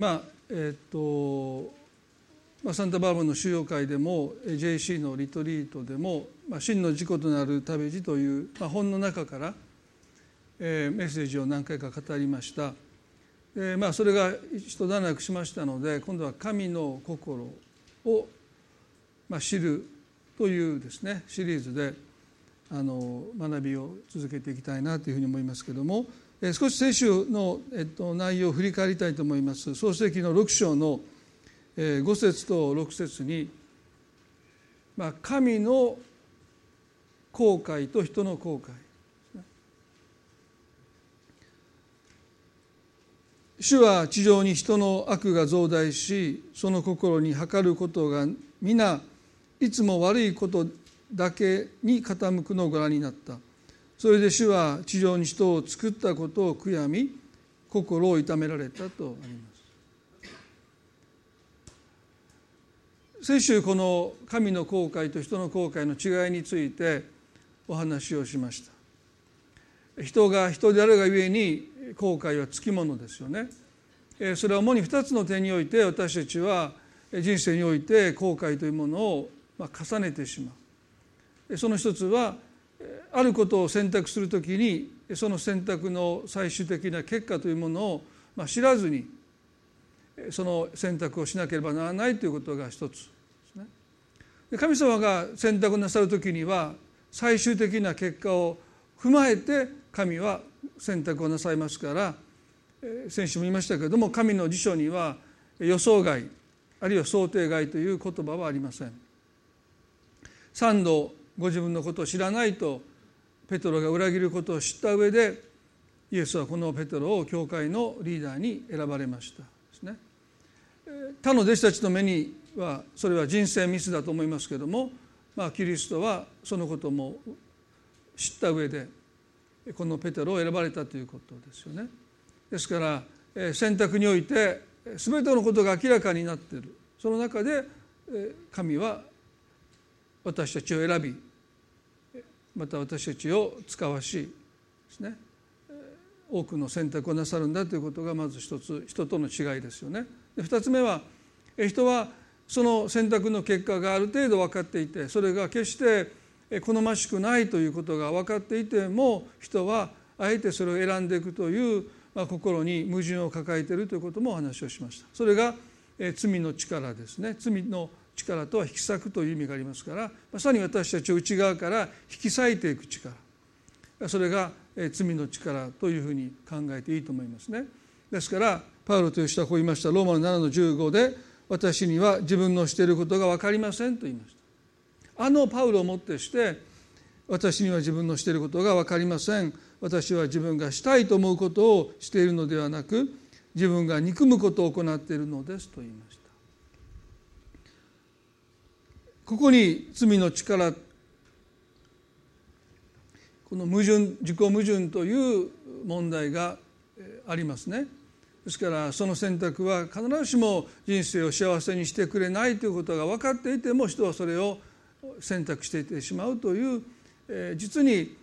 まあえっ、と、まあ、サンタバーバの収容会でも JC のリトリートでも「まあ、真の事故となる旅路」という、まあ、本の中から、えー、メッセージを何回か語りました。でまあ、それが一段落しましたので今度は「神の心を、まあ、知る」というですねシリーズであの学びを続けていきたいなというふうに思いますけども少し先週の、えっと、内容を振り返りたいと思います。創世記の6章の5節と6節に、まあ、神の後悔と人の後悔。主は地上に人の悪が増大しその心に計ることが皆いつも悪いことだけに傾くのをご覧になった。それで主は地上に人を作ったことを悔やみ心を痛められたとあります。先週この神の後悔と人の後悔の違いについてお話をしました。人が人であるがゆえに後悔はつきものですよね。それは主に2つの点において私たちは人生において後悔というものを重ねてしまう。その一つはあることを選択するときにその選択の最終的な結果というものをまあ知らずにその選択をしなければならないということが一つですね。神様が選択なさる時には最終的な結果を踏まえて神は選択をなさいますから先週も言いましたけれども神の辞書には予想外あるいは想定外という言葉はありません。三度ご自分のことを知らないとペトロが裏切ることを知った上でイエスはこのペトロを教会のリーダーに選ばれました。ですね。他の弟子たちの目にはそれは人生ミスだと思いますけれども、まあ、キリストはそのことも知った上でこのペテロを選ばれたということですよね。ですから選択において全てのことが明らかになっている。その中で神は私たちを選びまた私たちを使わしですね多くの選択をなさるんだということがまず一つ人との違いですよね。で2つ目は人はその選択の結果がある程度分かっていてそれが決して好ましくないということが分かっていても人はあえてそれを選んでいくという、まあ、心に矛盾を抱えているということもお話をしました。それが罪の力ですね罪の力とは引き裂くという意味がありますからまさに私たちを内側から引き裂いていく力。それが罪の力というふうに考えていいと思いますね。ですからパウロという人はこう言いました。ローマの7の15で私には自分のしていることが分かりませんと言いました。あのパウロをもってして私には自分のしていることが分かりません。私は自分がしたいと思うことをしているのではなく自分が憎むことを行っているのですと言いましたここに罪の力この矛盾自己矛盾という問題がありますね。ですからその選択は必ずしも人生を幸せにしてくれないということが分かっていても人はそれを選択していってしまうという実に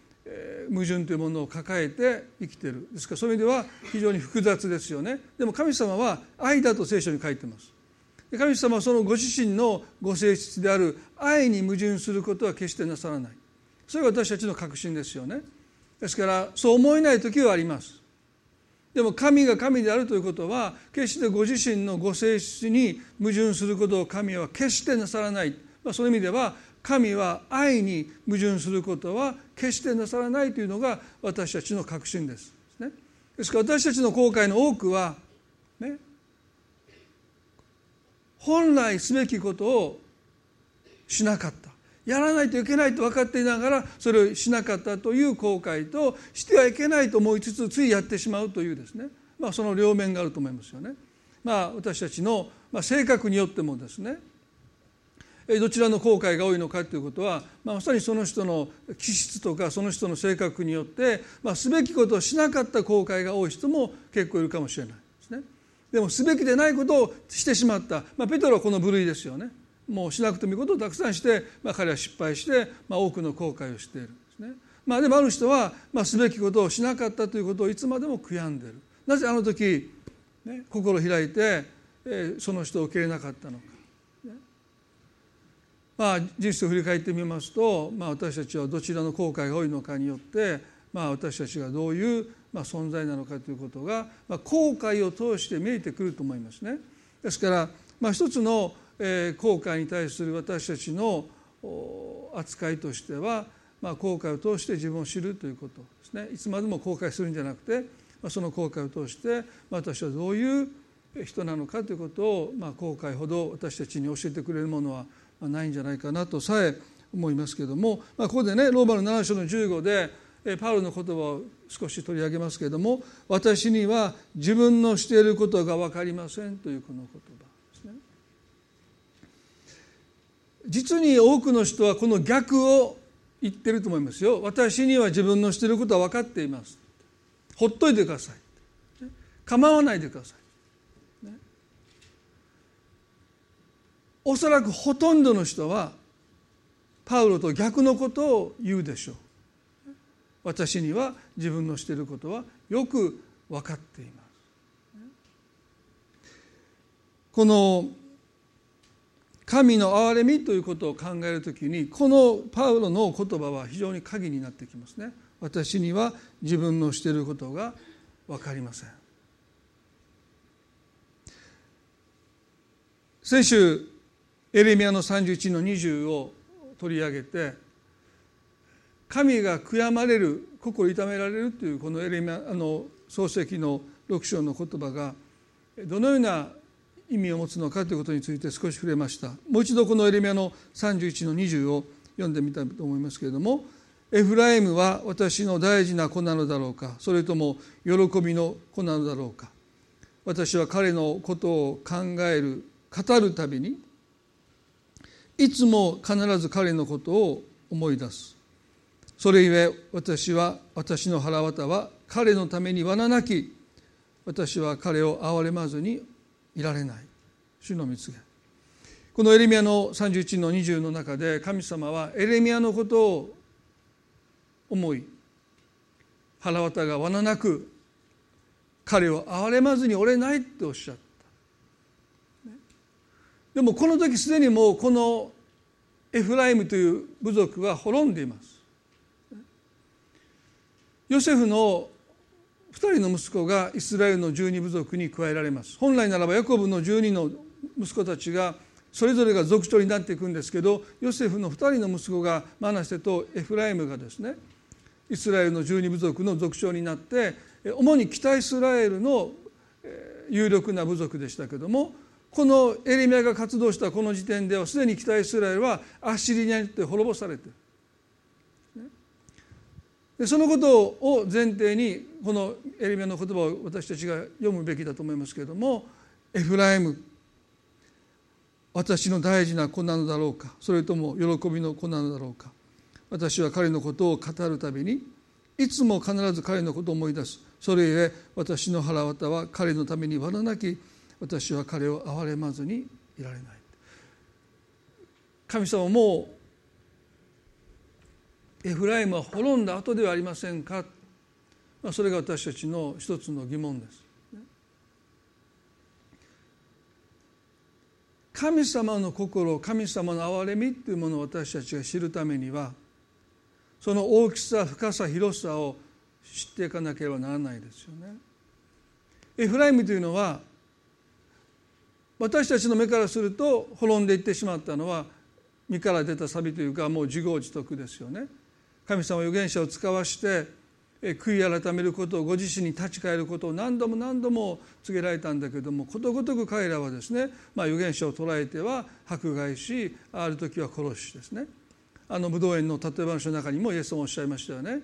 矛盾というものを抱えて生きてる。ですからそういう意味では非常に複雑ですよね。でも神様は愛だと聖書に書いてます。神様はそのご自身のご性質である愛に矛盾することは決してなさらない。それが私たちの確信ですよね。ですからそう思えない時はあります。でも神が神であるということは決してご自身のご性質に矛盾することを神は決してなさらない、まあ、そういう意味では神は愛に矛盾することは決してなさらないというのが私たちの確信です。ですから私たちの後悔の多くは、ね、本来すべきことをしなかった。やらないといけないと分かっていながらそれをしなかったという後悔としてはいけないと思いつつついやってしまうというですね、まあ、その両面があると思いますよね。まあ、私たちの性格によってもですねどちらの後悔が多いのかということは、まあ、まさにその人の気質とかその人の性格によって、まあ、すべきことをしなかった後悔が多い人も結構いるかもしれない。で。もすべきでないことをしてしまった、まあ、ペトロはこの部類ですよね。もうしなくてもいいことをたくさんして、まあ、彼は失敗して、まあ、多くの後悔をしているんですね、まあ、でもある人は、まあ、すべきことをしなかったということをいつまでも悔やんでる。なぜあの時、ね、心を開いて、えー、その人を受け入れなかったのか、ね、まあ人生を振り返ってみますと、まあ、私たちはどちらの後悔が多いのかによって、まあ、私たちがどういう、まあ、存在なのかということが、まあ、後悔を通して見えてくると思いますね。ですから、まあ、一つの、えー、後悔に対する私たちの扱いとしては、まあ、後悔を通して自分を知るということですねいつまでも後悔するんじゃなくて、まあ、その後悔を通して私はどういう人なのかということを、まあ、後悔ほど私たちに教えてくれるものはないんじゃないかなとさえ思いますけれども、まあ、ここでねローマの7章の15でパウロの言葉を少し取り上げますけれども「私には自分のしていることが分かりません」というこの言葉ですね。実に多くの人はこの逆を言ってると思いますよ。私には自分のしていることは分かっています。ほっといてください。構わないでください。おそらくほとんどの人はパウロと逆のことを言うでしょう。私には自分のしていることはよく分かっています。この神の憐れみということを考えるときにこのパウロの言葉は非常に鍵になってきますね。私には自分のしていることが分かりません。先週エレミアの31の20を取り上げて神が悔やまれる心痛められるというこのエレミアあの漱石の6章の言葉がどのような意味を持つのかということについて少し触れました。もう一度このエレミアの31の20を読んでみたいと思いますけれども「エフライムは私の大事な子なのだろうかそれとも喜びの子なのだろうか。私は彼のことを考える語るたびにいつも必ず彼のことを思い出す。それゆえ私は私の腹渡は彼のために罠なき私は彼を憐れまずにいられない。主の蜜げこのエレミアの31の20の中で神様はエレミアのことを思い腹渡が罠なく彼を憐れまずにおれないっておっしゃった。でもこの時すでにもうこのエフライムという部族は滅んでいます。ヨセフの2人の息子がイスラエルの十二部族に加えられます。本来ならばヤコブの十二の息子たちがそれぞれが族長になっていくんですけどヨセフの2人の息子がマナセとエフライムがですねイスラエルの十二部族の族長になって主に北イスラエルの有力な部族でしたけどもこのエレミアが活動したこの時点ではすでに北イスラエルはアッシリニアによって滅ぼされているでそのことを前提にこのエレミアの言葉を私たちが読むべきだと思いますけれどもエフライム私の大事な子なのだろうかそれとも喜びの子なのだろうか私は彼のことを語るたびにいつも必ず彼のことを思い出す。それゆえ私の腹渡は彼のために罠なき私は彼を憐れまずにいられない。神様もエフライムは滅んだ後ではありませんか、まあ、それが私たちの一つの疑問です。神様の心神様の憐れみというものを私たちが知るためにはその大きさ深さ広さを知っていかなければならないですよね。エフライムというのは私たちの目からすると滅んでいってしまったのは身から出たサビというかもう自業自得ですよね。神様預言者を使わして悔い改めることをご自身に立ち返ることを何度も何度も告げられたんだけどもことごとく彼らはですね、まあ、預言者を捉えては迫害しある時は殺しですね。あの武道園の例え話の中にもイエスもおっしゃいましたよね。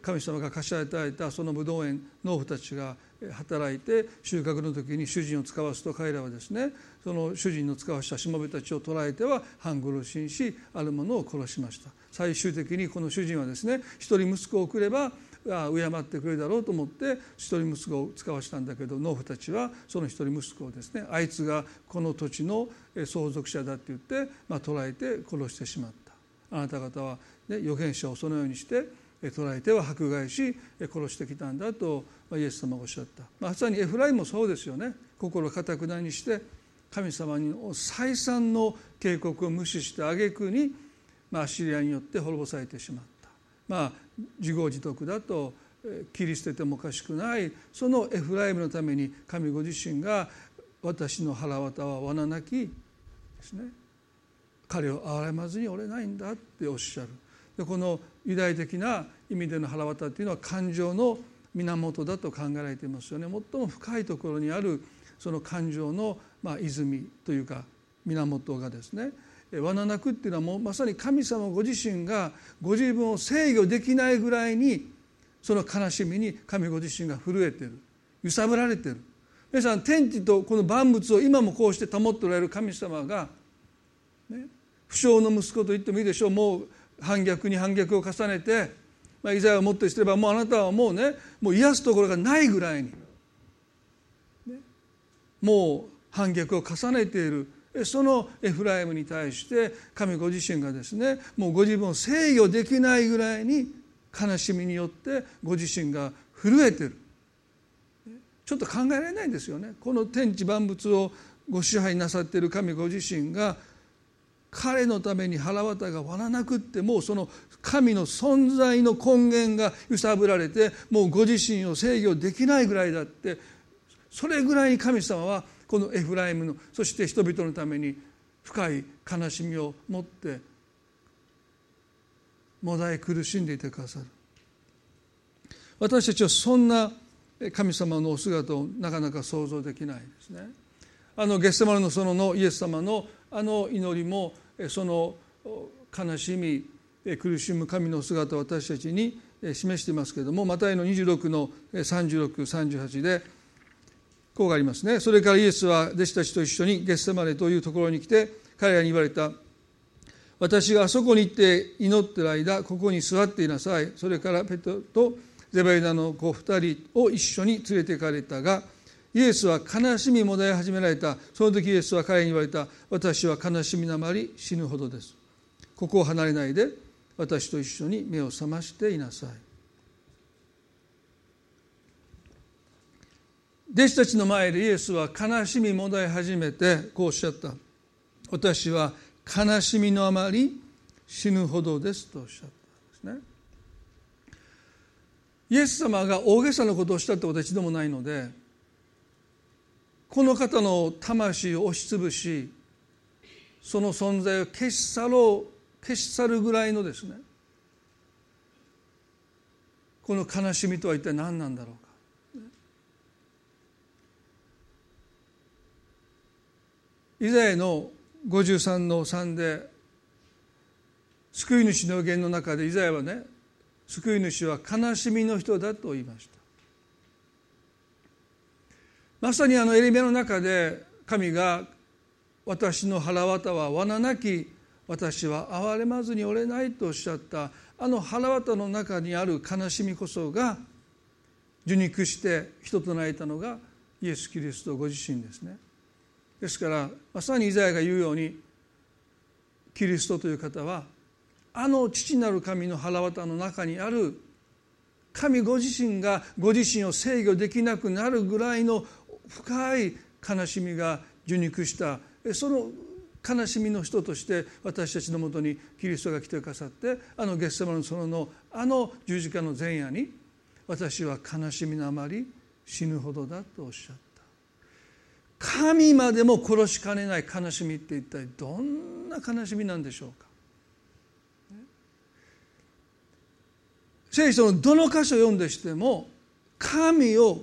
神様が貸し与えたその武道園農夫たちが働いて収穫の時に主人を使わすと彼らはですねその主人の使わしたしもべたちを捕らえては半殺しにしある者を殺しました。最終的にこの主人はですね一人息子を送れば敬ってくれるだろうと思って一人息子を使わしたんだけど農夫たちはその一人息子をですねあいつがこの土地の相続者だって言って、まあ、捕らえて殺してしまった。あなた方は、ね、預言者をそのようにして捉えては迫害し殺してきたんだとイエス様がおっしゃった。まさにエフライムもそうですよね。心をかたくなにして神様に再三の警告を無視して挙句に、まあ、シリアによって滅ぼされてしまった。まあ自業自得だと切り捨ててもおかしくない。そのエフライムのために神ご自身が私の腹渡は罠なきですね。彼を憐れまずに折れないんだっておっしゃる。でこのユダヤ的な意味での腹渡っていうのは感情の源だと考えられていますよね。最も深いところにあるその感情のまあ泉というか源がですね。罠なくっていうのはもうまさに神様ご自身がご自分を制御できないぐらいにその悲しみに神ご自身が震えてる。揺さぶられてる。皆さん天地とこの万物を今もこうして保っておられる神様が、ね、不祥の息子と言ってもいいでしょう。もう反逆に反逆を重ねて、まあ、イザヤをもってすればもうあなたはもうねもう癒すところがないぐらいに、ね、もう反逆を重ねている。そのエフライムに対して神ご自身がですねもうご自分を制御できないぐらいに悲しみによってご自身が震えてる。ちょっと考えられないんですよね。この天地万物をご支配なさっている神ご自身が彼のために腹渡が割らなくってもうその神の存在の根源が揺さぶられてもうご自身を制御できないぐらいだってそれぐらいに神様はこのエフライムのそして人々のために深い悲しみを持ってもだえ苦しんでいてくださる。私たちはそんな神様のお姿をなかなか想像できないですね。あのゲッセマルの園のイエス様のあの祈りもその悲しみ苦しむ神の姿を私たちに示していますけれどもマタイの26の3638でこうがありますね。それからイエスは弟子たちと一緒にゲッセマネというところに来て彼らに言われた。私があそこに行って祈ってる間ここに座っていなさい。それからペトとゼバイダの子二人を一緒に連れて行かれたがイエスは悲しみもだえ始められた。その時イエスは彼に言われた。私は悲しみなまり死ぬほどです。ここを離れないで私と一緒に目を覚ましていなさい。弟子たちの前でイエスは悲しみもだえ始めてこうおっしゃった私は悲しみのあまり死ぬほどですとおっしゃったんですね。イエス様が大げさなことをしたってことは一度もないのでこの方の魂を押しつぶしその存在を消し去ろう消し去るぐらいのですねこの悲しみとは一体何なんだろうか。イザヤの53の3で救い主の言の中でイザヤはね救い主は悲しみの人だと言いました。まさにあのエリメの中で神が私の腹渡は罠なき私は憐れまずに折れないとおっしゃったあの腹渡の中にある悲しみこそが受肉して人となれたのがイエス・キリストご自身ですね。ですからまさにイザヤが言うようにキリストという方はあの父なる神の腹渡の中にある神ご自身がご自身を制御できなくなるぐらいの深い悲しみが受肉した。その悲しみの人として私たちのもとにキリストが来てくださってあのゲッセマの園のあの十字架の前夜に私は悲しみのあまり死ぬほどだとおっしゃった。神までも殺しかねない悲しみって一体どんな悲しみなんでしょうか？聖書のどの箇所を読んでしても神を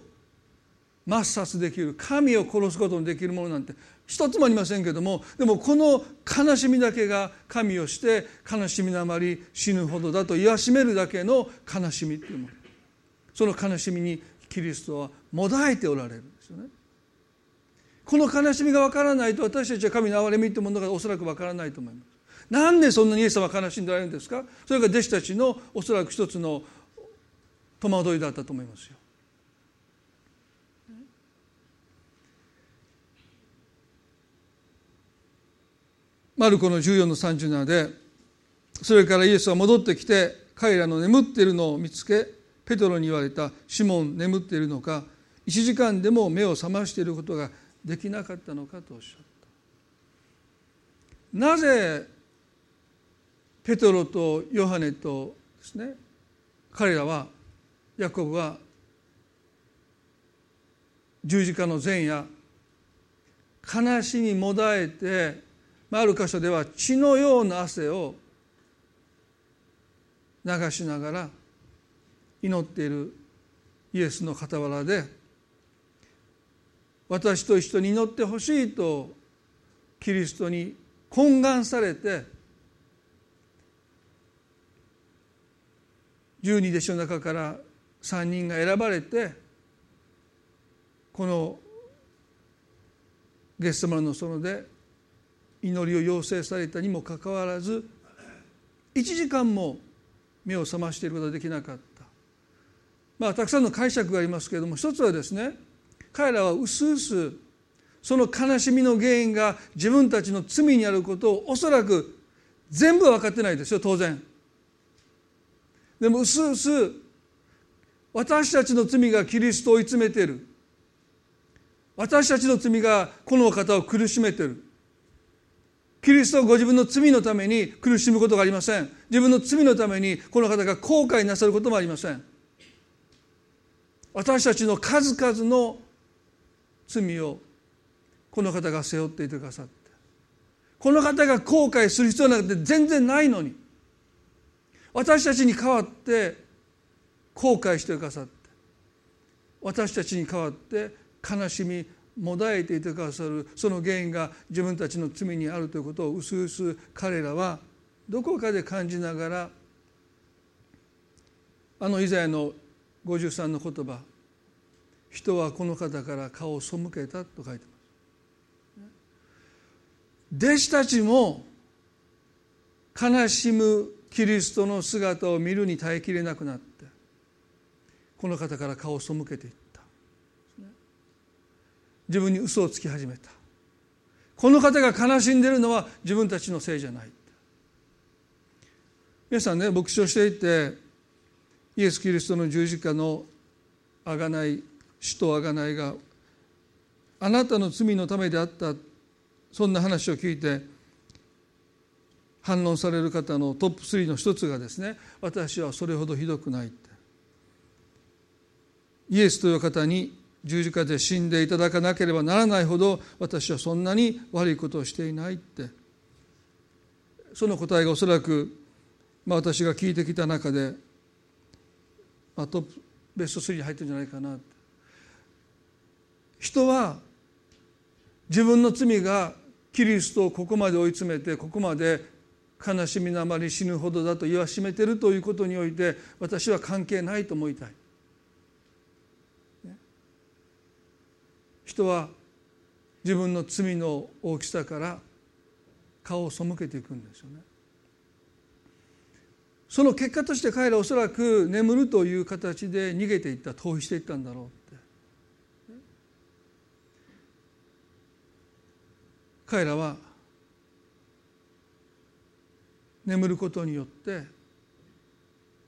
抹殺できる神を殺すことのできるものなんて一つもありませんけどもでもこの悲しみだけが神をして悲しみのあまり死ぬほどだと言わしめるだけの悲しみっていうものその悲しみにキリストはもだえておられるんですよね。この悲しみがわからないと私たちは神の憐れみというものがおそらくわからないと思います。なんでそんなにイエス様は悲しんでられるんですか？それが弟子たちのおそらく一つの戸惑いだったと思いますよ。マルコの14の37でそれからイエスは戻ってきて彼らの眠っているのを見つけペトロに言われた「シモン眠っているのか1時間でも目を覚ましていることができなかったのか」とおっしゃった。なぜペトロとヨハネとですね彼らはヤコブは十字架の前夜悲しみもだえてある箇所では血のような汗を流しながら祈っているイエスの傍らで私と一緒に祈ってほしいとキリストに懇願されて十二弟子の中から3人が選ばれてこのゲストマンの園で祈りを要請されたにもかかわらず1時間も目を覚ましていることができなかった。まあたくさんの解釈がありますけれども一つはですね彼らはうすうすその悲しみの原因が自分たちの罪にあることをおそらく全部分かってないですよ当然。でもうすうす私たちの罪がキリストを追い詰めている。私たちの罪がこの方を苦しめている。キリストはご自分の罪のために苦しむことがありません。自分の罪のためにこの方が後悔なさることもありません。私たちの数々の罪をこの方が背負っていてくださって。この方が後悔する必要なんて全然ないのに。私たちに代わって後悔してくださって。私たちに代わって悲しみもだえていてくださる。その原因が自分たちの罪にあるということをうすうす彼らはどこかで感じながらあのイザヤの53の言葉人はこの方から顔を背けたと書いてます。弟子たちも悲しむキリストの姿を見るに耐えきれなくなってこの方から顔を背けていった。自分に嘘をつき始めた。この方が悲しんでいるのは自分たちのせいじゃない。皆さんね牧師をしていてイエス・キリストの十字架のあがない死とあがないがあなたの罪のためであったそんな話を聞いて反論される方のトップ3の一つがですね私はそれほどひどくないって。イエスという方に十字架で死んでいただかなければならないほど私はそんなに悪いことをしていないって。その答えがおそらく、まあ、私が聞いてきた中で、まあ、トップベスト3に入ってるんじゃないかな人は自分の罪がキリストをここまで追い詰めてここまで悲しみのあまり死ぬほどだと言わしめてるということにおいて私は関係ないと思いたい。人は自分の罪の大きさから顔を背けていくんですよね。その結果として彼らおそらく眠るという形で逃げていった逃避していったんだろうって彼らは眠ることによって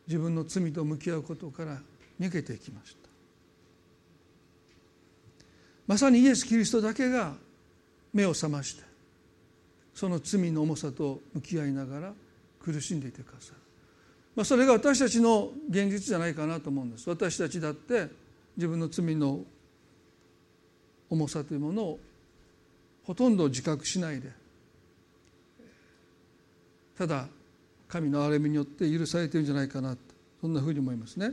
自分の罪と向き合うことから逃げていきました。まさにイエス・キリストだけが目を覚ましてその罪の重さと向き合いながら苦しんでいてくださる、まあ、それが私たちの現実じゃないかなと思うんです。私たちだって自分の罪の重さというものをほとんど自覚しないでただ神の憐れみによって許されてるんじゃないかなそんなふうに思いますね。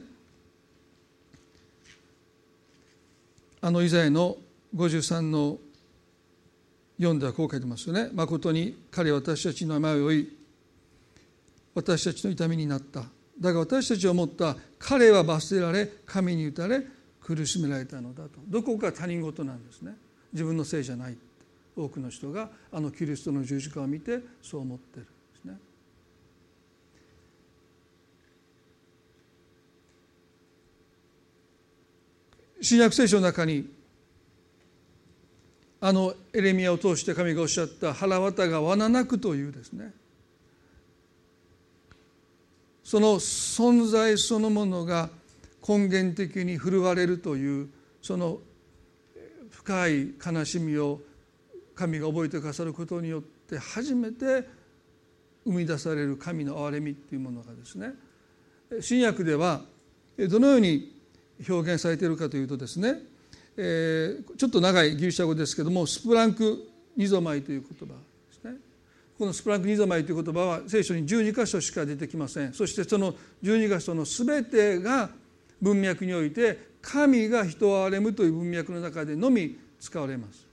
あのイザヤの53の4ではこう書いてますよね。誠に彼は私たちの名前を追い私たちの痛みになった。だが私たちは思った彼は罰せられ神に打たれ苦しめられたのだとどこか他人事なんですね自分のせいじゃない多くの人があのキリストの十字架を見てそう思ってるんですね。新約聖書の中にあのエレミアを通して神がおっしゃった腹渡が罠なくというですね。その存在そのものが根源的に振るわれるというその深い悲しみを神が覚えてくださることによって初めて生み出される神の憐れみっていうものがですね新約ではどのように表現されているかというとですね、えー、ちょっと長いギリシャ語ですけどもスプランクニゾマイという言葉ですね。このスプランクニゾマイという言葉は聖書に12箇所しか出てきません。そしてその12箇所の全てが文脈において神が人を憐れむという文脈の中でのみ使われます。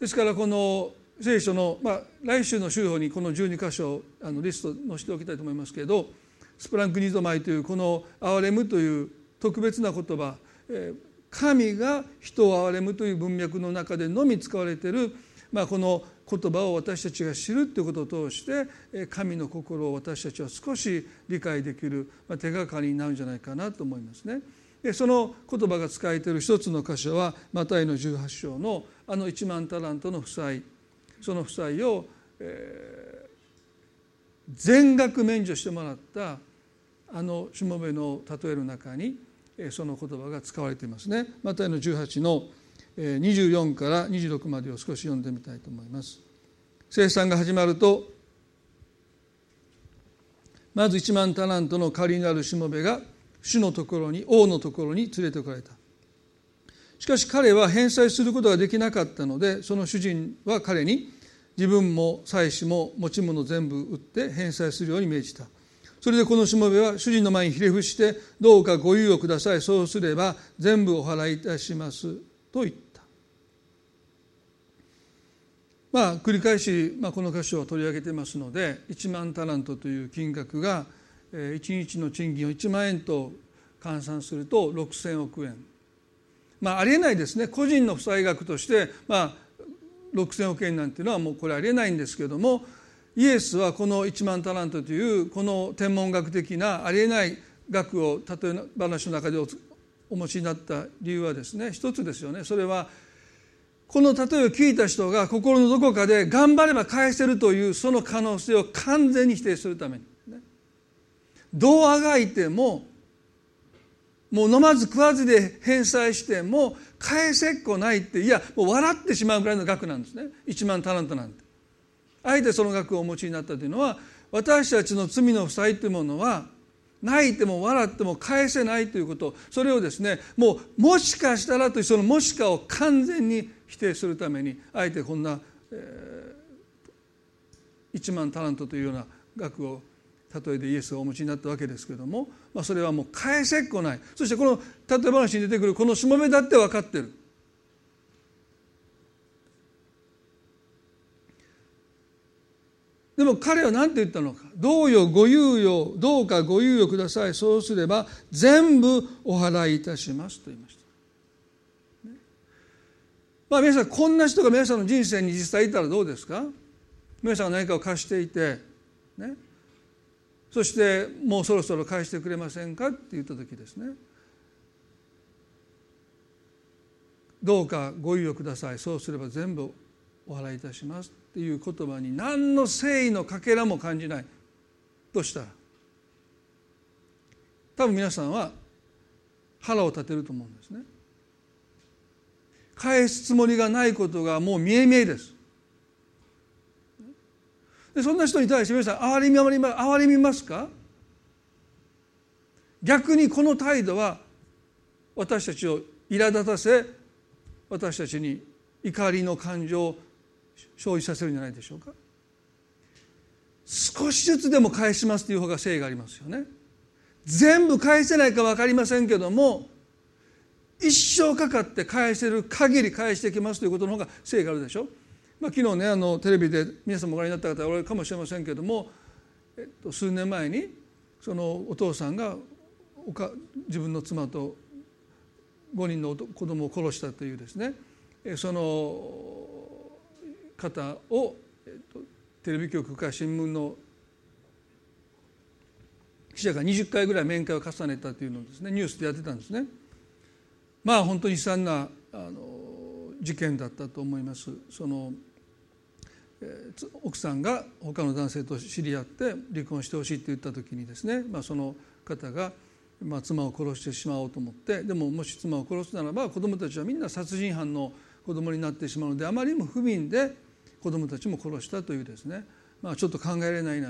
ですからこの聖書の、まあ、来週の週報にこの12箇所あのリスト載せておきたいと思いますけれどスプランクニゾマイというこの「憐れむ」という特別な言葉え神が人を憐れむという文脈の中でのみ使われている、まあ、この言葉を私たちが知るということを通して神の心を私たちは少し理解できる、まあ、手がかりになるんじゃないかなと思いますね。でその言葉が使えている一つの箇所はマタイの18章のあの1万タラントの負債その負債を、えー、全額免除してもらったあのしもべの例えの中にその言葉が使われていますね。マタイの18の24から26までを少し読んでみたいと思います。生産が始まるとまず1万タラントの借りになるしもべが主のところに王のところに連れてこられた。しかし彼は返済することができなかったのでその主人は彼に自分も妻子も持ち物全部売って返済するように命じた。それでこのしもべは主人の前にひれ伏してどうかご猶予ください。そうすれば全部お払いいたしますと言った。まあ繰り返し、まあ、この箇所を取り上げてますので1万タラントという金額が1日の賃金を1万円と換算すると6,000億円。まあありえないですね。個人の負債額としてまあ6,000億円なんていうのはもうこれありえないんですけどもイエスはこの1万タラントというこの天文学的なありえない額を例え話の中でお持ちになった理由はですね一つですよね。それはこの例えを聞いた人が心のどこかで頑張れば返せるというその可能性を完全に否定するために。どうあがいてももう飲まず食わずで返済しても返せっこないっていやもう笑ってしまうぐらいの額なんですね1万タラントなんて。あえてその額をお持ちになったというのは私たちの罪の負債というものは泣いても笑っても返せないということそれをですねもうもしかしたらというそのもしかを完全に否定するためにあえてこんな、えー、1万タラントというような額を例えでイエスがお持ちになったわけですけれども、まあ、それはもう返せっこない。そしてこの例え話に出てくるこのしもべだって分かってる。でも彼は何て言ったのか「どうよご猶予どうかご猶予ください。そうすれば全部お払いいたします」と言いました。まあ皆さんこんな人が皆さんの人生に実際いたらどうですか？皆さんが何かを貸していてね。そしてもうそろそろ返してくれませんかって言った時ですね。どうかご猶予ください。そうすれば全部お払いいたしますっていう言葉に何の誠意のかけらも感じないとしたら多分皆さんは腹を立てると思うんですね。返すつもりがないことがもう見え見えです。でそんな人に対して皆さん憐れみ憐れみますか？逆にこの態度は私たちを苛立たせ私たちに怒りの感情を生じさせるんじゃないでしょうか？少しずつでも返しますという方が誠意がありますよね。全部返せないか分かりませんけども一生かかって返せる限り返してきますということの方が誠意があるでしょ？うまあ、昨日ねあのテレビで皆さんもご覧になった方おられるかもしれませんけれども、えっと、数年前にそのお父さんがおか自分の妻と5人の子供を殺したというですねその方を、えっと、テレビ局か新聞の記者が20回ぐらい面会を重ねたというのをですねニュースでやってたんですね。まあ本当に悲惨なあの事件だったと思います。その奥さんが他の男性と知り合って離婚してほしいって言った時にですね、まあ、その方が、まあ、妻を殺してしまおうと思ってでももし妻を殺すならば子どもたちはみんな殺人犯の子供になってしまうのであまりにも不憫で子どもたちも殺したというですね、まあ、ちょっと考えられない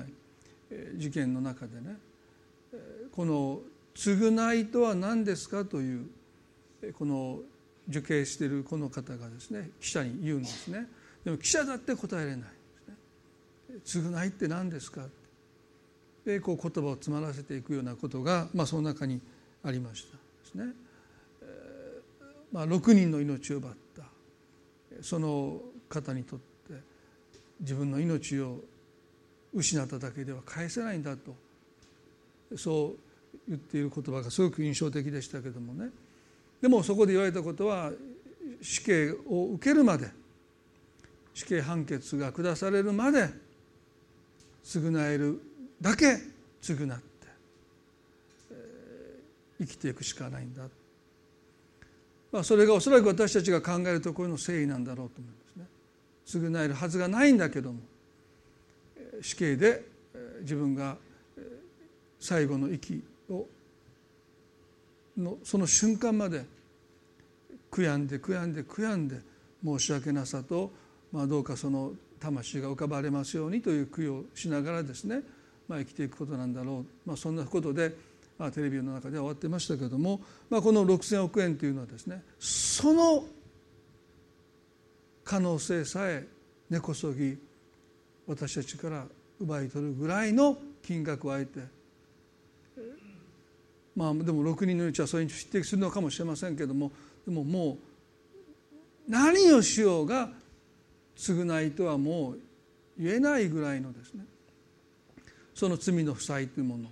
事件の中でねこの「償いとは何ですか?」というこの受刑しているこの方がですね記者に言うんですね。でも記者だって答えれないね。償いって何ですかでこう言葉を詰まらせていくようなことが、まあ、その中にありましたですね、えーまあ、6人の命を奪った。その方にとって自分の命を失っただけでは返せないんだとそう言っている言葉がすごく印象的でしたけどもね。でもそこで言われたことは死刑を受けるまで死刑判決が下されるまで償えるだけ償って生きていくしかないんだ、まあ、それがおそらく私たちが考えるところの誠意なんだろうと思いますね。償えるはずがないんだけども死刑で自分が最後の息をのその瞬間まで悔やんで悔やんで悔やんで申し訳なさと、まあ、どうかその魂が浮かばれますようにという供養をしながらですね、まあ、生きていくことなんだろう、まあ、そんなことで、まあ、テレビの中では終わってましたけども、まあ、この6,000億円というのはですねその可能性さえ根こそぎ私たちから奪い取るぐらいの金額をあえてまあでも6人のうちはそれに匹敵するのかもしれませんけどもでももう何をしようが償いとはもう言えないぐらいのですね。その罪の負債というもの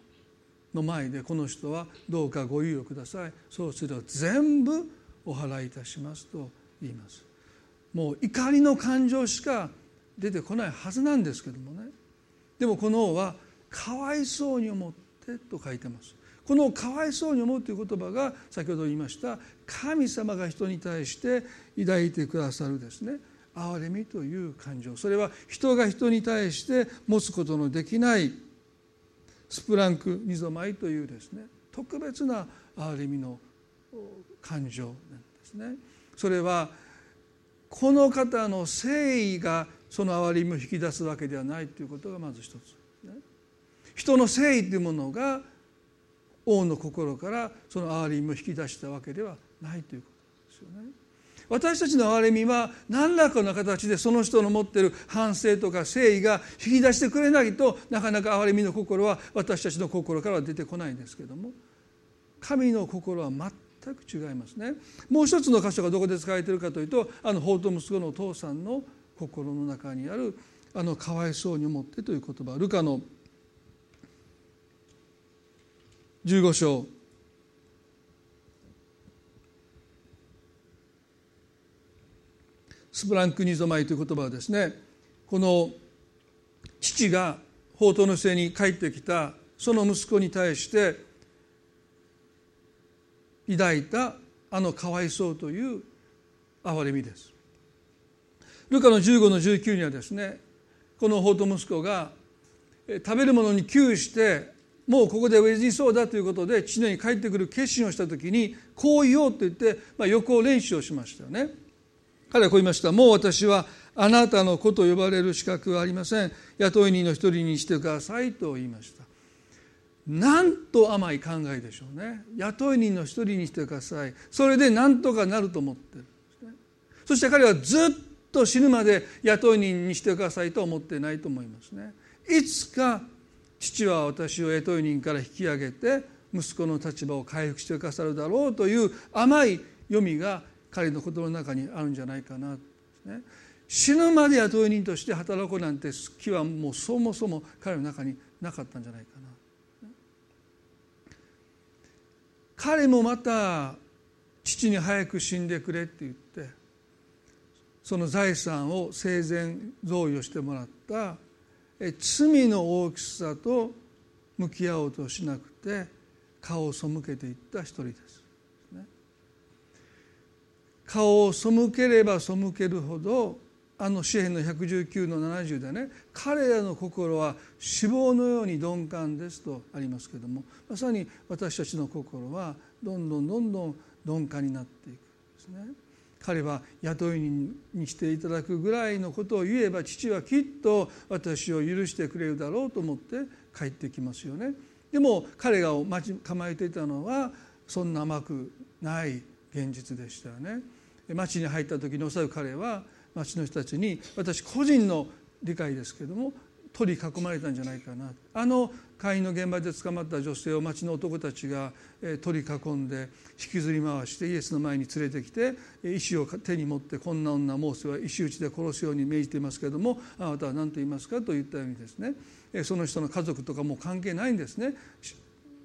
の前でこの人はどうかご猶予ください。そうすれば全部お払いいたしますと言います。もう怒りの感情しか出てこないはずなんですけどもね。でもこの王はかわいそうに思ってと書いてます。このかわいそうに思うという言葉が先ほど言いました神様が人に対して抱いてくださるですね憐れみという感情それは人が人に対して持つことのできないスプランクニゾマイというですね特別な憐れみの感情なんですね。それはこの方の誠意がその憐れみを引き出すわけではないということがまず一つ、ね、人の誠意というものが王の心からその憐れみを引き出したわけではないということですよね。私たちの憐れみは何らかの形でその人の持っている反省とか誠意が引き出してくれないとなかなか憐れみの心は私たちの心からは出てこないんですけども神の心は全く違いますね。もう一つの箇所がどこで使われているかというとあの法と息子のお父さんの心の中にあるあのかわいそうに思ってという言葉ルカの15章スプランクニゾマイという言葉はですねこの父が宝刀の末に帰ってきたその息子に対して抱いたあのかわいそうという憐れみです。ルカの15の19にはですねこの宝刀息子が食べるものに窮してもうここで飢え死にそうだということで父のに帰ってくる決心をした時にこう言おうと言って、まあ、予行練習をしましたよね。彼はこう言いました。もう私はあなたの子と呼ばれる資格はありません。雇い人の一人にしてくださいと言いました。なんと甘い考えでしょうね。雇い人の一人にしてください。それで何とかなると思ってるそして彼はずっと死ぬまで雇い人にしてくださいと思ってないと思いますね。いつか父は私を雇い人から引き上げて息子の立場を回復してくださるだろうという甘い読みが彼の言葉の中にあるんじゃないかな、ね、死ぬまで雇い人として働こうなんて気はもうそもそも彼の中になかったんじゃないかな。彼もまた父に早く死んでくれって言ってその財産を生前贈与してもらった罪の大きさと向き合おうとしなくて顔を背けていった一人です。顔を背ければ背けるほどあの詩篇の119の70でね彼らの心は脂肪のように鈍感ですとありますけどもまさに私たちの心はどんどんどんどん鈍感になっていくんですね。彼は雇い人にしていただくぐらいのことを言えば父はきっと私を許してくれるだろうと思って帰ってきますよね。でも彼が待ち構えていたのはそんな甘くない現実でしたよね。町に入った時におそらく彼は町の人たちに私個人の理解ですけども取り囲まれたんじゃないかなあの会員の現場で捕まった女性を町の男たちが取り囲んで引きずり回してイエスの前に連れてきて石を手に持ってこんな女モーセは石打ちで殺すように命じていますけれどもあなたは何と言いますかと言ったようにですねその人の家族とかも関係ないんですね。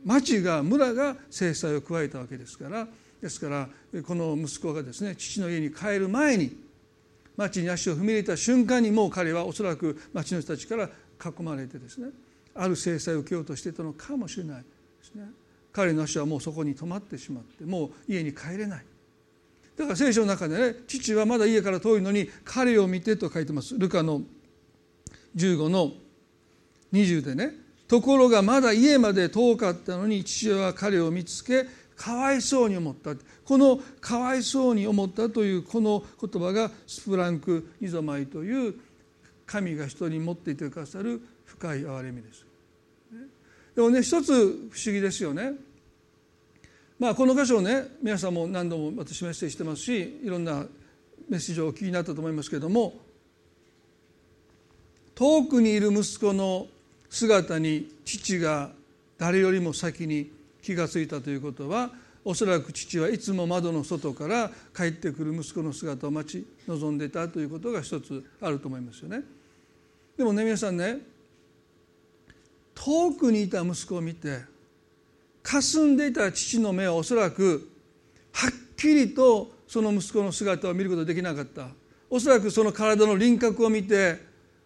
町が村が制裁を加えたわけですからですからこの息子がですね父の家に帰る前に町に足を踏み入れた瞬間にもう彼はおそらく町の人たちから囲まれてですねある制裁を受けようとしていたのかもしれないですね。彼の足はもうそこに止まってしまってもう家に帰れない。だから聖書の中でね父はまだ家から遠いのに彼を見てと書いてます。ルカの15の20でね。ところがまだ家まで遠かったのに父親は彼を見つけかわいそうに思ったこのかわいそうに思ったというこの言葉がスプランク・ニゾマイという神が人に持っていてくださる深い憐れみです。でもね一つ不思議ですよね。まあこの箇所をね皆さんも何度も私メッセージしてますしいろんなメッセージをお聞きになったと思いますけれども遠くにいる息子の姿に父が誰よりも先に気が付いたということはおそらく父はいつも窓の外から帰ってくる息子の姿を待ち望んでいたということが一つあると思いますよね。でもね皆さんね遠くにいた息子を見て霞んでいた父の目はおそらくはっきりとその息子の姿を見ることができなかった。おそらくその体の輪郭を見て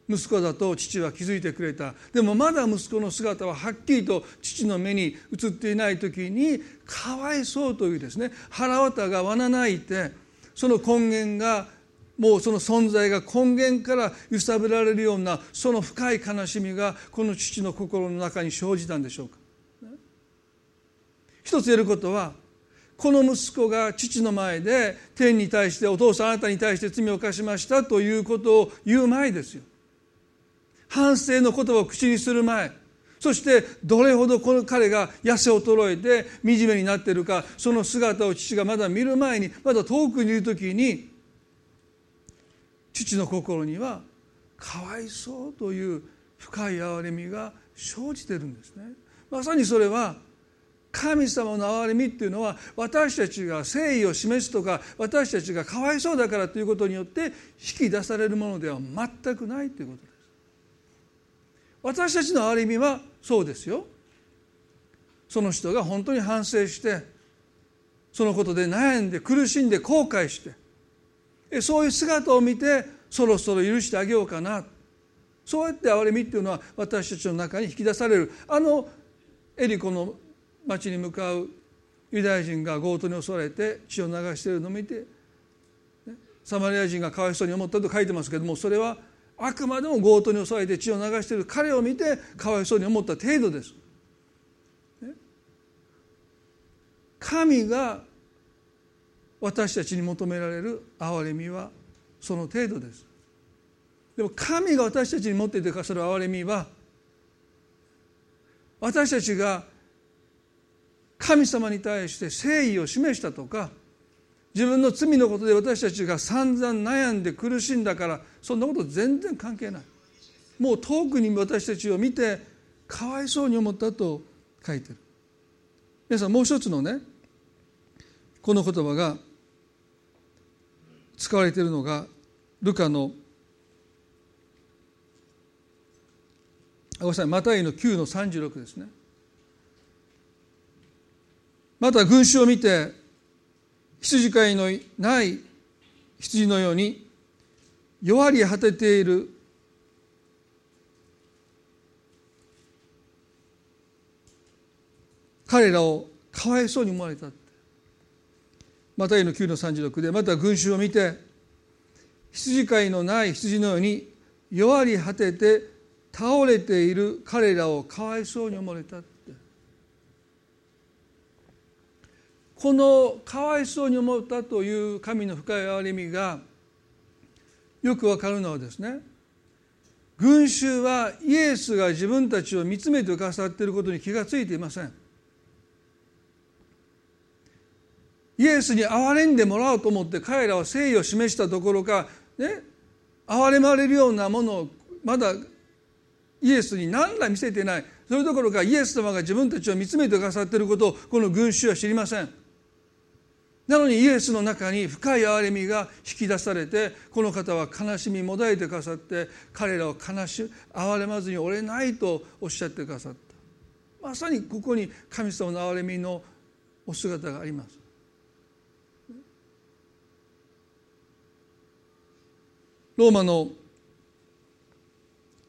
息子だと父は気づいてくれた。でもまだ息子の姿ははっきりと父の目に映っていない時にかわいそうというですね腹渡がわなないてその根源がもうその存在が根源から揺さぶられるようなその深い悲しみがこの父の心の中に生じたんでしょうか。一つ言えることはこの息子が父の前で天に対してお父さんあなたに対して罪を犯しましたということを言う前ですよ。反省の言葉を口にする前そしてどれほどこの彼が痩せ衰えて惨めになっているかその姿を父がまだ見る前にまだ遠くにいる時に父の心にはかわいそうという深い憐れみが生じてるんですね。まさにそれは神様の憐れみっていうのは私たちが誠意を示すとか私たちがかわいそうだからということによって引き出されるものでは全くないということです。私たちの憐れみはそうですよその人が本当に反省してそのことで悩んで苦しんで後悔してそういう姿を見てそろそろ許してあげようかな。そうやって憐れみっていうのは私たちの中に引き出される。あのエリコの町に向かうユダヤ人が強盗に襲われて血を流しているのを見てサマリア人がかわいそうに思ったと書いてますけどもそれはあくまでも強盗に襲われて血を流している。彼を見てかわいそうに思った程度です。神が私たちに求められる憐れみはその程度です。でも神が私たちに持っていてくださる憐れみは私たちが神様に対して誠意を示したとか自分の罪のことで私たちが散々悩んで苦しんだからそんなこと全然関係ないもう遠くに私たちを見てかわいそうに思ったと書いてる皆さんもう一つのねこの言葉が使われているのがルカのごめんなさいマタイの9の36ですね。また群衆を見て羊飼いのない羊のように弱り果てている彼らをかわいそうに思われた。またイの9の36でまた群衆を見て羊飼いのない羊のように弱り果てて倒れている彼らをかわいそうに思われたって。このかわいそうに思ったという神の深い憐れみがよくわかるのはですね群衆はイエスが自分たちを見つめてくださっていることに気がついていません。イエスに憐れんでもらおうと思って彼らは誠意を示したところかね憐れまれるようなものをまだイエスに何ら見せてない。それどころかイエス様が自分たちを見つめてくださっていることをこの群衆は知りません。なのにイエスの中に深い憐れみが引き出されてこの方は悲しみもだえてくださって彼らを悲し憐れまずに折れないとおっしゃってくださった。まさにここに神様の憐れみのお姿があります。ローマの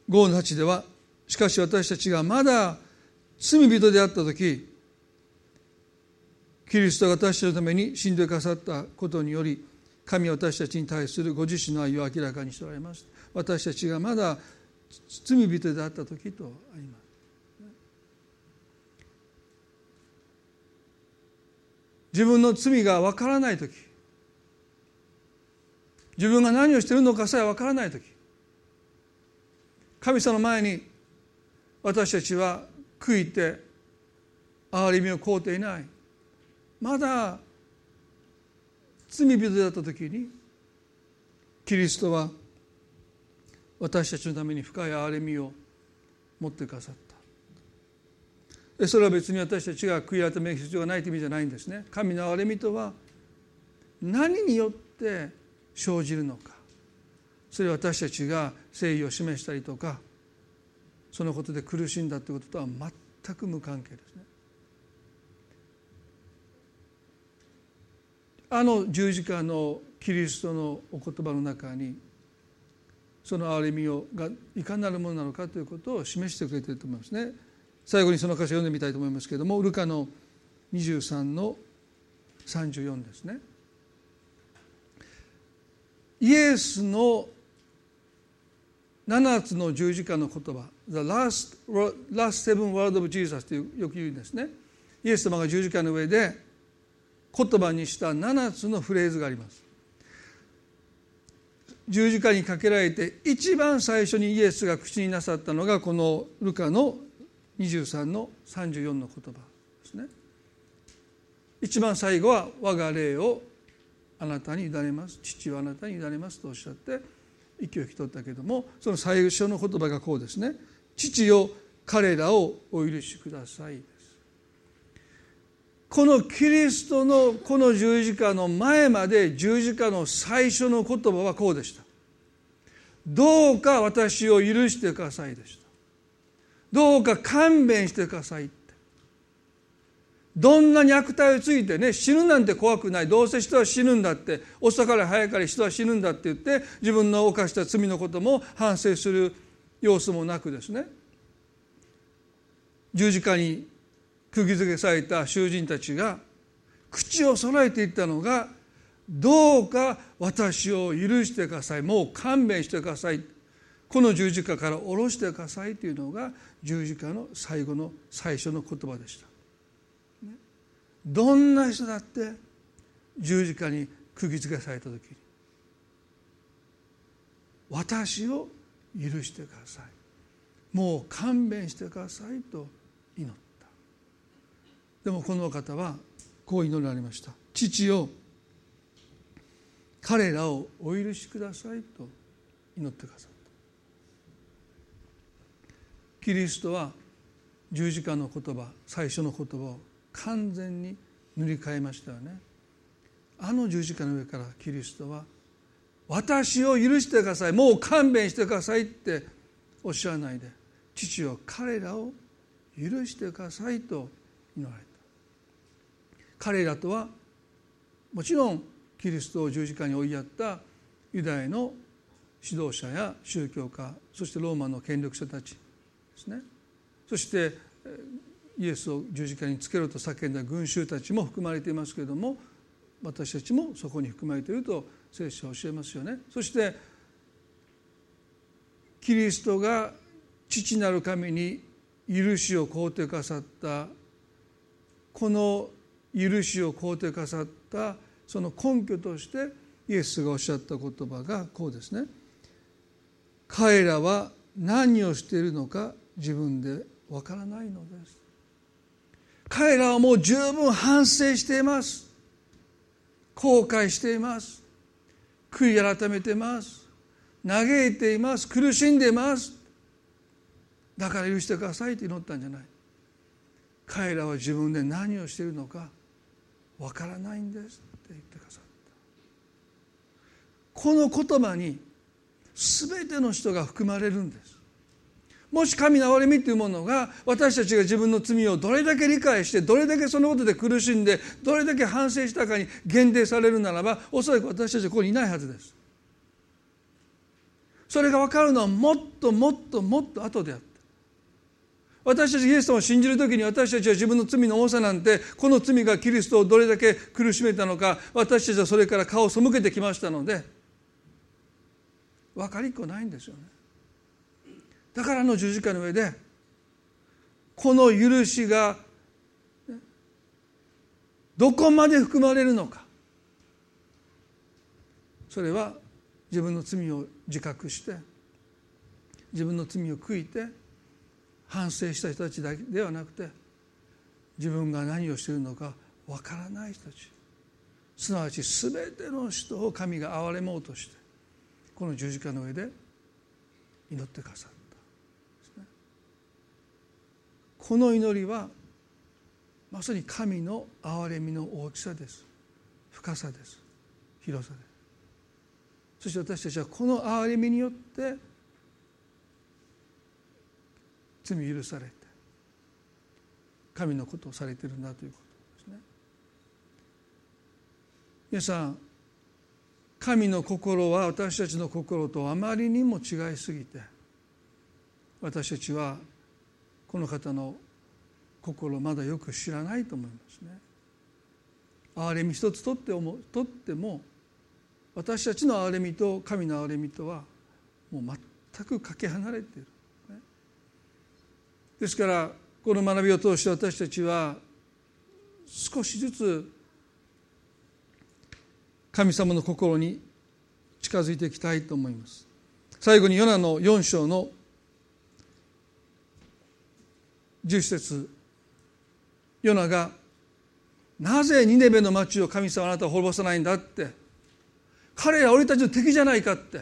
5の8ではしかし私たちがまだ罪人であった時キリストが私たちのために死んでくださったことにより神は私たちに対するご自身の愛を明らかにしておられます。私たちがまだ罪人であった時とあります。自分の罪がわからない時自分が何をしているのかさえわからない時神様の前に私たちは悔いて憐れみを請うていない。まだ罪人だった時にキリストは私たちのために深い憐れみを持ってくださった。それは別に私たちが悔い改める必要がないという意味じゃないんですね。神の憐れみとは何によって生じるのかそれは私たちが誠意を示したりとかそのことで苦しんだということとは全く無関係ですね。あの十字架のキリストのお言葉の中にその憐れみをがいかなるものなのかということを示してくれていると思いますね。最後にその箇所を読んでみたいと思いますけれどもルカの23の34ですね。イエスの7つの十字架の言葉 The last, last seven word of Jesus というよく言うんですね。イエス様が十字架の上で言葉にした7つのフレーズがあります。十字架にかけられて一番最初にイエスが口になさったのがこのルカの23の34の言葉ですね。一番最後は我が霊をあなたに委ねます父はあなたに委ねますとおっしゃって息を引き取ったけどもその最初の言葉がこうですね父よ彼らをお許しくださいこのキリストのこの十字架の前まで十字架の最初の言葉はこうでしたどうか私を許してくださいでしたどうか勘弁してくださいどんな虐待をついてね死ぬなんて怖くない。どうせ人は死ぬんだって遅かれ早かれ人は死ぬんだって言って自分の犯した罪のことも反省する様子もなくですね。十字架に釘付けされた囚人たちが口を揃えていったのがどうか私を許してください。もう勘弁してください。この十字架から下ろしてくださいというのが十字架の最後の最初の言葉でした。どんな人だって十字架に釘付けされた時に私を許してください。もう勘弁してくださいと祈った。でもこの方はこう祈られました。父よ彼らをお許しくださいと祈ってくださった。キリストは十字架の言葉最初の言葉を完全に塗り替えましたよね。あの十字架の上からキリストは私を許してくださいもう勘弁してくださいっておっしゃらないで父は彼らを許してくださいと祈られた。彼らとはもちろんキリストを十字架に追いやったユダヤの指導者や宗教家そしてローマの権力者たちですね。そしてイエスを十字架につけろと叫んだ群衆たちも含まれていますけれども私たちもそこに含まれていると聖書は教えますよね。そしてキリストが父なる神に許しを肯定かさったこの許しを肯定かさったその根拠としてイエスがおっしゃった言葉がこうですね。彼らは何をしているのか自分でわからないのです。彼らはもう十分反省しています。後悔しています。悔い改めています。嘆いています。苦しんでいます。だから許してくださいと祈ったんじゃない。彼らは自分で何をしているのかわからないんですって言ってくださった。この言葉に全ての人が含まれるんです。もし神の憐れみというものが私たちが自分の罪をどれだけ理解してどれだけそのことで苦しんでどれだけ反省したかに限定されるならばおそらく私たちはここにいないはずです。それが分かるのはもっともっともっと後であって私たちイエス様を信じる時に私たちは自分の罪の多さなんてこの罪がキリストをどれだけ苦しめたのか私たちはそれから顔を背けてきましたので分かりっこないんですよね。だからの十字架の上でこの許しがどこまで含まれるのか。それは自分の罪を自覚して自分の罪を悔いて反省した人たちだけではなくて自分が何をしているのかわからない人たち。すなわち全ての人を神が憐れもうとしてこの十字架の上で祈ってくださった、ね、この祈りはまさに神の憐れみの大きさです。深さです。広さです。そして私たちはこの憐れみによって罪許されて神のことをされてるんだということですね。皆さん神の心は私たちの心とあまりにも違いすぎて私たちはこの方の心をまだよく知らないと思いますね。憐れみ一つとってもとっても私たちの憐れみと神の憐れみとはもう全くかけ離れているですからこの学びを通して私たちは少しずつ神様の心に近づいていきたいと思います。最後にヨナの4章の10節ヨナがなぜニネベの町を神様あなたは滅ぼさないんだって。彼ら俺たちの敵じゃないかって。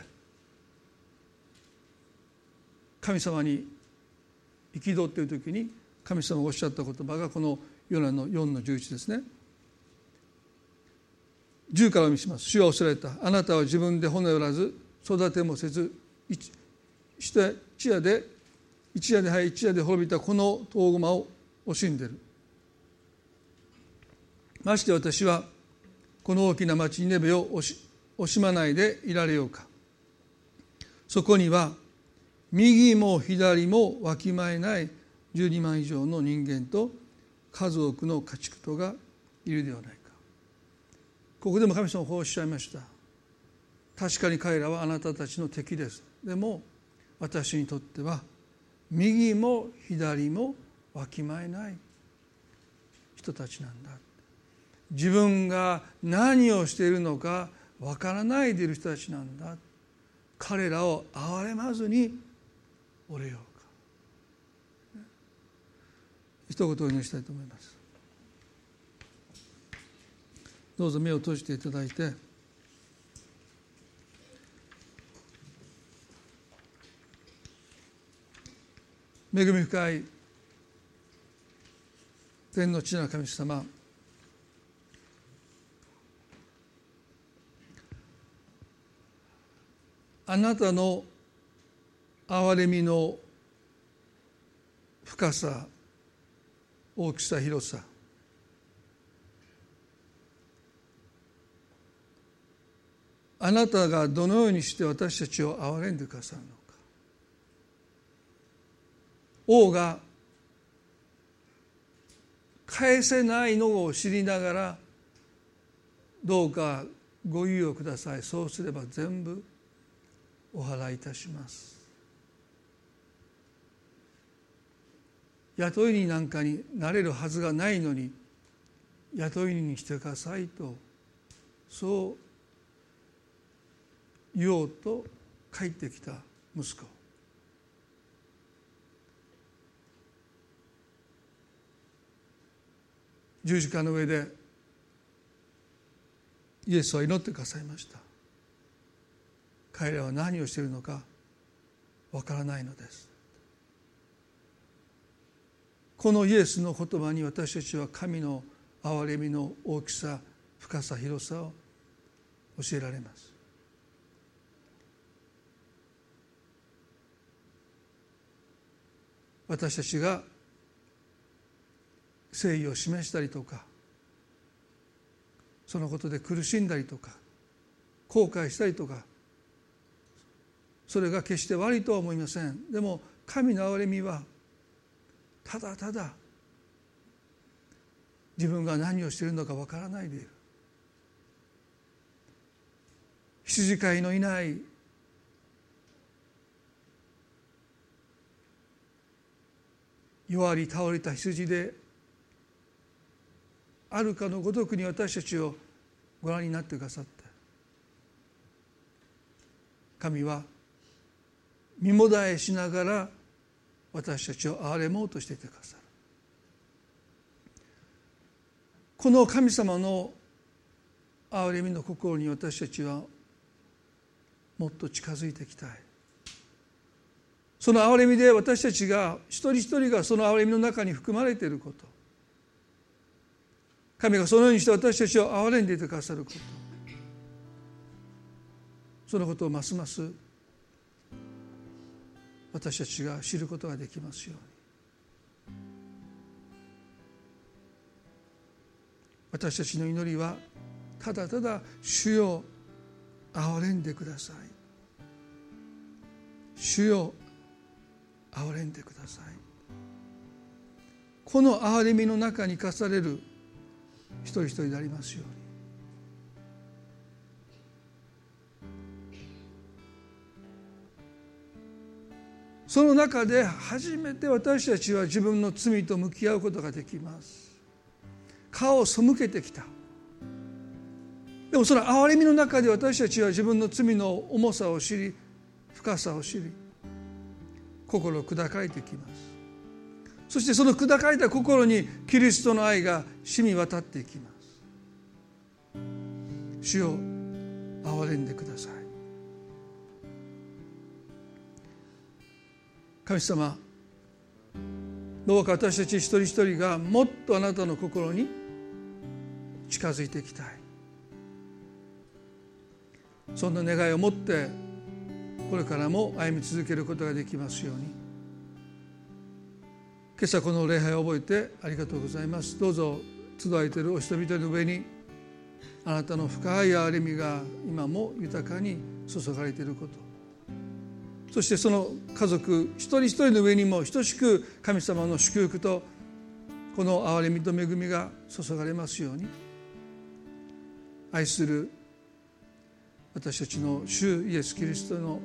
神様に憤っている時に神様がおっしゃった言葉がこのヨナの4の11ですね。10から見します。主は恐れた。あなたは自分で骨を折らず育てもせず一夜で一夜で一夜で滅びたこの遠駒を惜しんでる。まして私はこの大きな町にネベを惜し惜しまないでいられようか。そこには右も左もわきまえない12万以上の人間と数多くの家畜とがいるではないか。ここでも神様はこうおっしゃいました。確かに彼らはあなたたちの敵です。でも私にとっては右も左もわきまえない。人たちなんだ。自分が何をしているのかわからないでいる人たちなんだ。彼らを憐れまずにおれようか。一言お祈りしたいと思います。どうぞ目を閉じていただいて。恵み深い天の地の神様。あなたの憐れみの深さ大きさ広さ。あなたがどのようにして私たちを憐れんでくださるの王が返せないのを知りながらどうかご猶予ください。そうすれば全部お払いいたします。雇い人なんかになれるはずがないのに雇いにしてくださいとそう言おうと帰ってきた息子。十字架の上でイエスは祈ってくださいました。彼らは何をしているのかわからないのです。このイエスの言葉に私たちは神の憐れみの大きさ深さ広さを教えられます。私たちが誠意を示したりとかそのことで苦しんだりとか後悔したりとかそれが決して悪いとは思いません。でも神の憐れみはただただ自分が何をしているのかわからないでいる。羊飼いのいない弱り倒れた羊であるかのごとくに私たちをご覧になってくださった。神は身もだえしながら私たちを憐れもうとしていてくださる。この神様の憐れみの心に私たちはもっと近づいていきたい。その憐れみで私たちが一人一人がその憐れみの中に含まれていること。神がそのようにして私たちを憐れんでいてくださること。そのことをますます私たちが知ることができますように。私たちの祈りはただただ主よ憐れんでください。主よ憐れんでください。この憐れみの中に課される一人一人でありますように。その中で初めて私たちは自分の罪と向き合うことができます。顔を背けてきた。でもその憐れみの中で私たちは自分の罪の重さを知り深さを知り心を砕かれてきます。そしてその砕かれた心にキリストの愛が染み渡っていきます。主を憐れんでください。神様どうか私たち一人一人がもっとあなたの心に近づいていきたい。そんな願いを持ってこれからも歩み続けることができますように。今朝この礼拝を覚えてありがとうございます。どうぞ集えているお人々の上にあなたの深い憐れみが今も豊かに注がれていること。そしてその家族一人一人の上にも等しく神様の祝福とこの憐れみと恵みが注がれますように。愛する私たちの主イエス・キリストの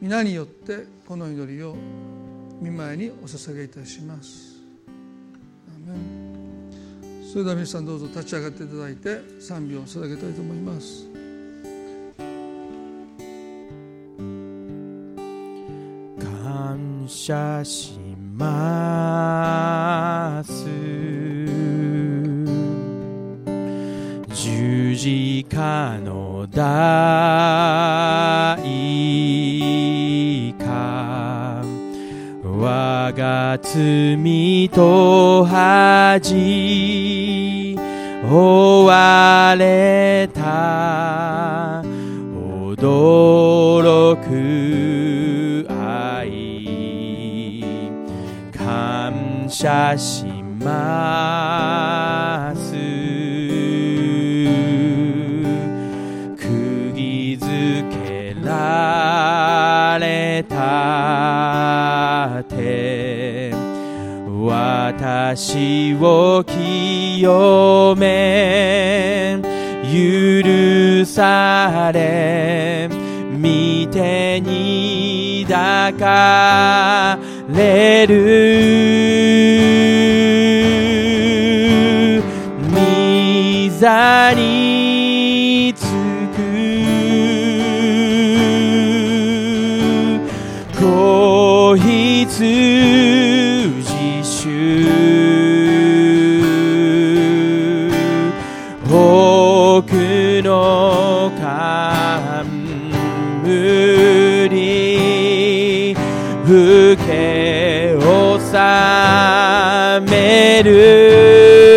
皆によってこの祈りを見舞いにお捧げいたします。それでは皆さんどうぞ立ち上がっていただいて賛美を捧げたいと思います。感謝します。十字架の代我が罪と恥追われた。驚く愛。感謝します。私を清め許され見てに抱かれる。御座につく。子羊納める。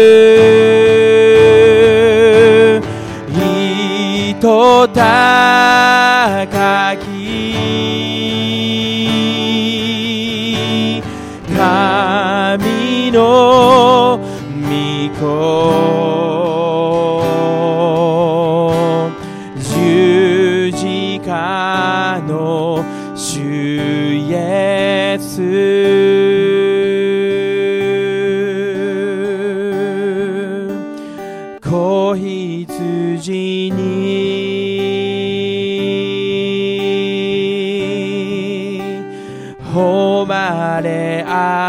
人高き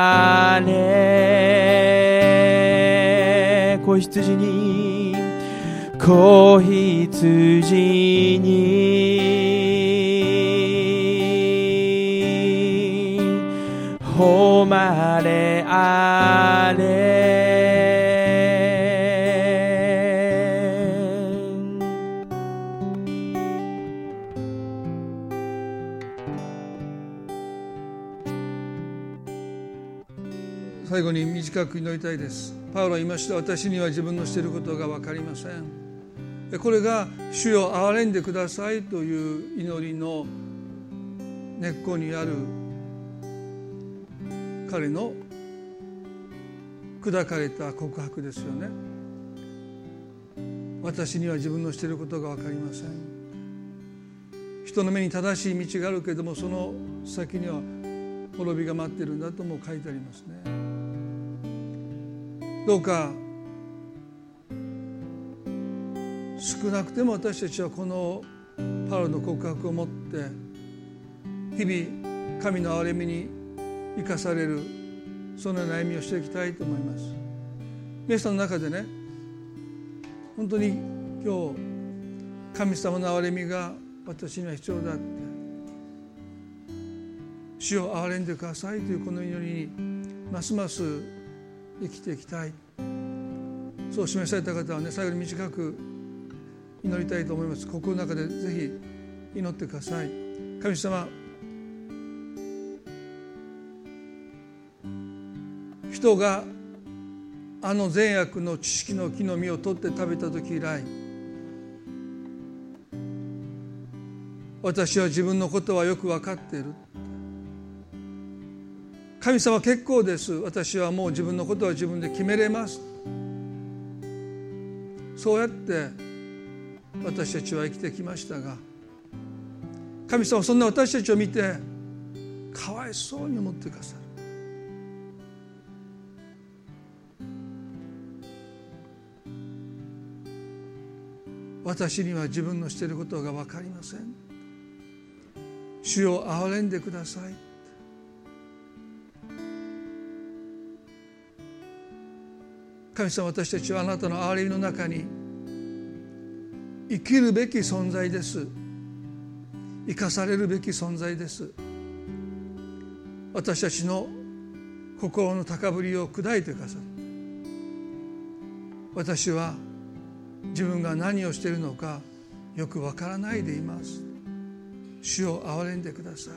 あれ子羊に子羊に誉れあれ最後に短く祈りたいです。パウロは言いました私には自分のしていることが分かりません。これが主よ憐れんでくださいという祈りの根っこにある彼の砕かれた告白ですよね。私には自分のしていることが分かりません。人の目に正しい道があるけれどもその先には滅びが待ってるんだとも書いてありますね。どうか少なくても私たちはこのパウロの告白を持って日々神の憐れみに生かされるそのような歩みをしていきたいと思います。皆さんの中でね本当に今日神様の憐れみが私には必要だって主を憐れんでくださいというこの祈りにますます生きていきたい。そう示された方はね最後に短く祈りたいと思います。心の中でぜひ祈ってください。神様人があの善悪の知識の木の実を取って食べた時以来私は自分のことはよく分かっている。神様結構です。私はもう自分のことは自分で決めれます。そうやって私たちは生きてきましたが神様そんな私たちを見てかわいそうに思ってくださる。私には自分のしていることが分かりません。主を憐れんでください。神様私たちはあなたの憐れみの中に生きるべき存在です。生かされるべき存在です。私たちの心の高ぶりを砕いてくださる私は自分が何をしているのかよくわからないでいます。主を憐れんでください。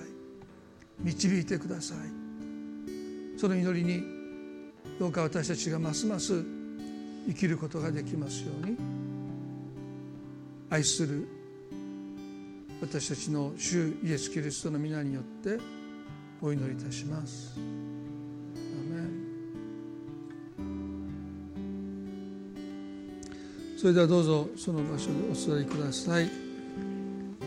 導いてください。その祈りにどうか私たちがますます生きることができますように愛する私たちの主イエス・キリストの皆によってお祈りいたします。それではどうぞその場所でお座りください。